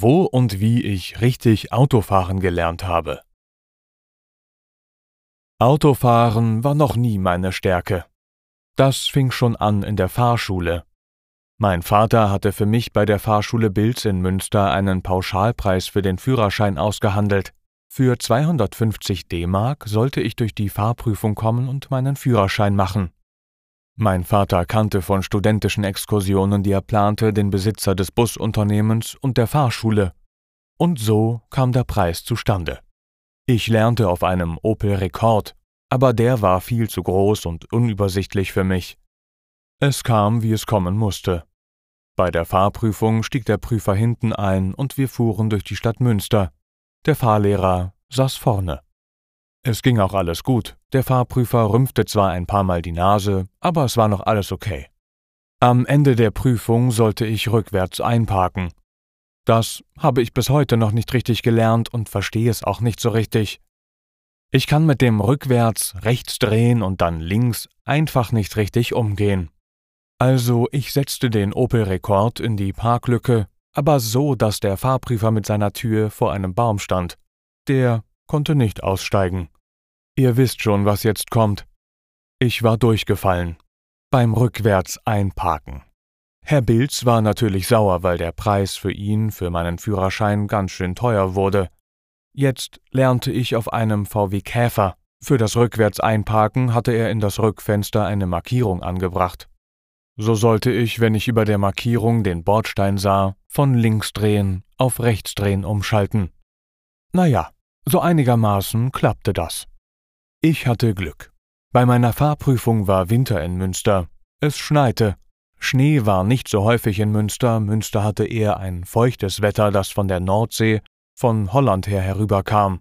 wo und wie ich richtig Autofahren gelernt habe. Autofahren war noch nie meine Stärke. Das fing schon an in der Fahrschule. Mein Vater hatte für mich bei der Fahrschule Bilz in Münster einen Pauschalpreis für den Führerschein ausgehandelt. Für 250 D-Mark sollte ich durch die Fahrprüfung kommen und meinen Führerschein machen. Mein Vater kannte von studentischen Exkursionen, die er plante, den Besitzer des Busunternehmens und der Fahrschule. Und so kam der Preis zustande. Ich lernte auf einem Opel Rekord, aber der war viel zu groß und unübersichtlich für mich. Es kam, wie es kommen musste. Bei der Fahrprüfung stieg der Prüfer hinten ein und wir fuhren durch die Stadt Münster. Der Fahrlehrer saß vorne. Es ging auch alles gut. Der Fahrprüfer rümpfte zwar ein paar Mal die Nase, aber es war noch alles okay. Am Ende der Prüfung sollte ich rückwärts einparken. Das habe ich bis heute noch nicht richtig gelernt und verstehe es auch nicht so richtig. Ich kann mit dem rückwärts rechts drehen und dann links einfach nicht richtig umgehen. Also ich setzte den Opel Rekord in die Parklücke, aber so, dass der Fahrprüfer mit seiner Tür vor einem Baum stand. Der konnte nicht aussteigen. Ihr wisst schon, was jetzt kommt. Ich war durchgefallen. Beim Rückwärts einparken. Herr Bilz war natürlich sauer, weil der Preis für ihn, für meinen Führerschein, ganz schön teuer wurde. Jetzt lernte ich auf einem VW Käfer. Für das Rückwärts einparken hatte er in das Rückfenster eine Markierung angebracht. So sollte ich, wenn ich über der Markierung den Bordstein sah, von links drehen auf rechts drehen umschalten. Naja, so einigermaßen klappte das. Ich hatte Glück. Bei meiner Fahrprüfung war Winter in Münster. Es schneite. Schnee war nicht so häufig in Münster. Münster hatte eher ein feuchtes Wetter, das von der Nordsee, von Holland her herüberkam.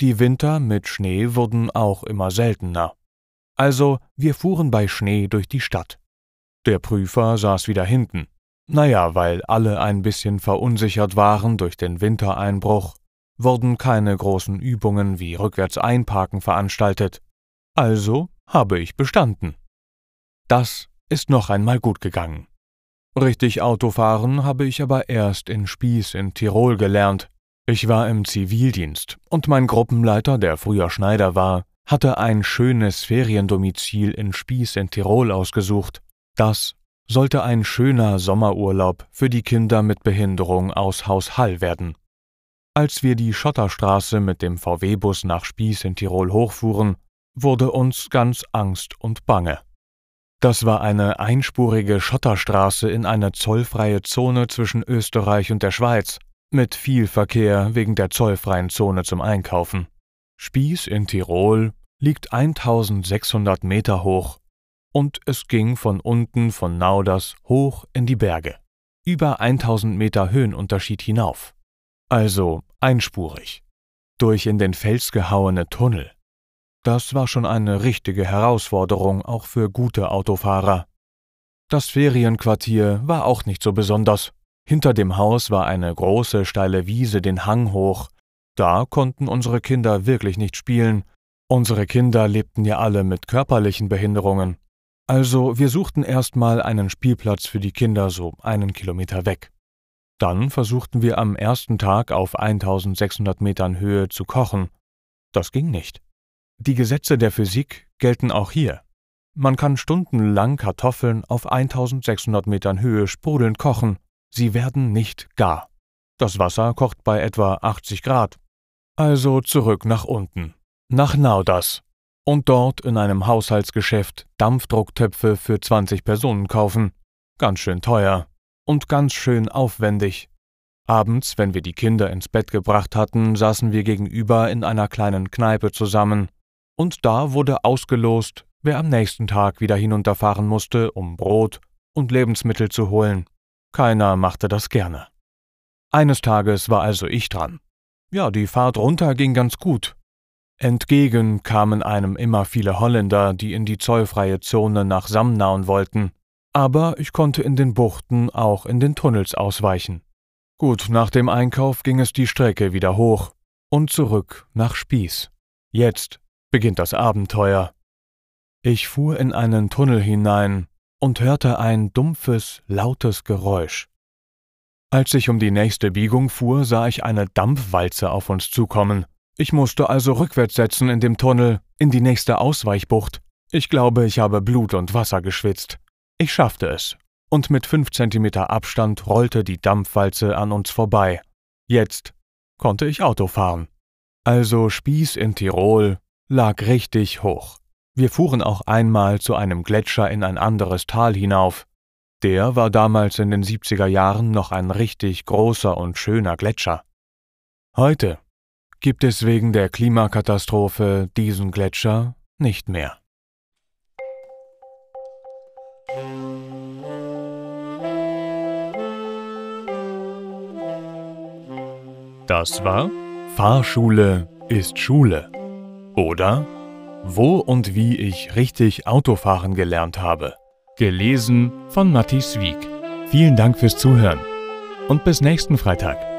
Die Winter mit Schnee wurden auch immer seltener. Also, wir fuhren bei Schnee durch die Stadt. Der Prüfer saß wieder hinten. Naja, weil alle ein bisschen verunsichert waren durch den Wintereinbruch wurden keine großen Übungen wie rückwärts einparken veranstaltet. Also habe ich bestanden. Das ist noch einmal gut gegangen. Richtig Autofahren habe ich aber erst in Spieß in Tirol gelernt. Ich war im Zivildienst und mein Gruppenleiter, der früher Schneider war, hatte ein schönes Feriendomizil in Spieß in Tirol ausgesucht. Das sollte ein schöner Sommerurlaub für die Kinder mit Behinderung aus Haus Hall werden. Als wir die Schotterstraße mit dem VW-Bus nach Spieß in Tirol hochfuhren, wurde uns ganz Angst und Bange. Das war eine einspurige Schotterstraße in eine zollfreie Zone zwischen Österreich und der Schweiz, mit viel Verkehr wegen der zollfreien Zone zum Einkaufen. Spieß in Tirol liegt 1600 Meter hoch und es ging von unten von Nauders hoch in die Berge, über 1000 Meter Höhenunterschied hinauf. Also einspurig, durch in den Fels gehauene Tunnel. Das war schon eine richtige Herausforderung auch für gute Autofahrer. Das Ferienquartier war auch nicht so besonders. Hinter dem Haus war eine große steile Wiese den Hang hoch. Da konnten unsere Kinder wirklich nicht spielen. Unsere Kinder lebten ja alle mit körperlichen Behinderungen. Also wir suchten erstmal einen Spielplatz für die Kinder so einen Kilometer weg. Dann versuchten wir am ersten Tag auf 1600 Metern Höhe zu kochen. Das ging nicht. Die Gesetze der Physik gelten auch hier. Man kann stundenlang Kartoffeln auf 1600 Metern Höhe sprudelnd kochen. Sie werden nicht gar. Das Wasser kocht bei etwa 80 Grad. Also zurück nach unten. Nach Nauders. Und dort in einem Haushaltsgeschäft Dampfdrucktöpfe für 20 Personen kaufen. Ganz schön teuer und ganz schön aufwendig. Abends, wenn wir die Kinder ins Bett gebracht hatten, saßen wir gegenüber in einer kleinen Kneipe zusammen, und da wurde ausgelost, wer am nächsten Tag wieder hinunterfahren musste, um Brot und Lebensmittel zu holen. Keiner machte das gerne. Eines Tages war also ich dran. ja, die Fahrt runter ging ganz gut. Entgegen kamen einem immer viele Holländer, die in die zollfreie Zone nach Samnaun wollten, aber ich konnte in den Buchten auch in den Tunnels ausweichen. Gut, nach dem Einkauf ging es die Strecke wieder hoch und zurück nach Spieß. Jetzt beginnt das Abenteuer. Ich fuhr in einen Tunnel hinein und hörte ein dumpfes, lautes Geräusch. Als ich um die nächste Biegung fuhr, sah ich eine Dampfwalze auf uns zukommen. Ich musste also rückwärts setzen in dem Tunnel, in die nächste Ausweichbucht. Ich glaube, ich habe Blut und Wasser geschwitzt. Ich schaffte es, und mit fünf Zentimeter Abstand rollte die Dampfwalze an uns vorbei. Jetzt konnte ich Auto fahren. Also Spieß in Tirol lag richtig hoch. Wir fuhren auch einmal zu einem Gletscher in ein anderes Tal hinauf. Der war damals in den 70er Jahren noch ein richtig großer und schöner Gletscher. Heute gibt es wegen der Klimakatastrophe diesen Gletscher nicht mehr. Das war Fahrschule ist Schule. Oder Wo und wie ich richtig Autofahren gelernt habe. Gelesen von Matthias Wieck. Vielen Dank fürs Zuhören und bis nächsten Freitag.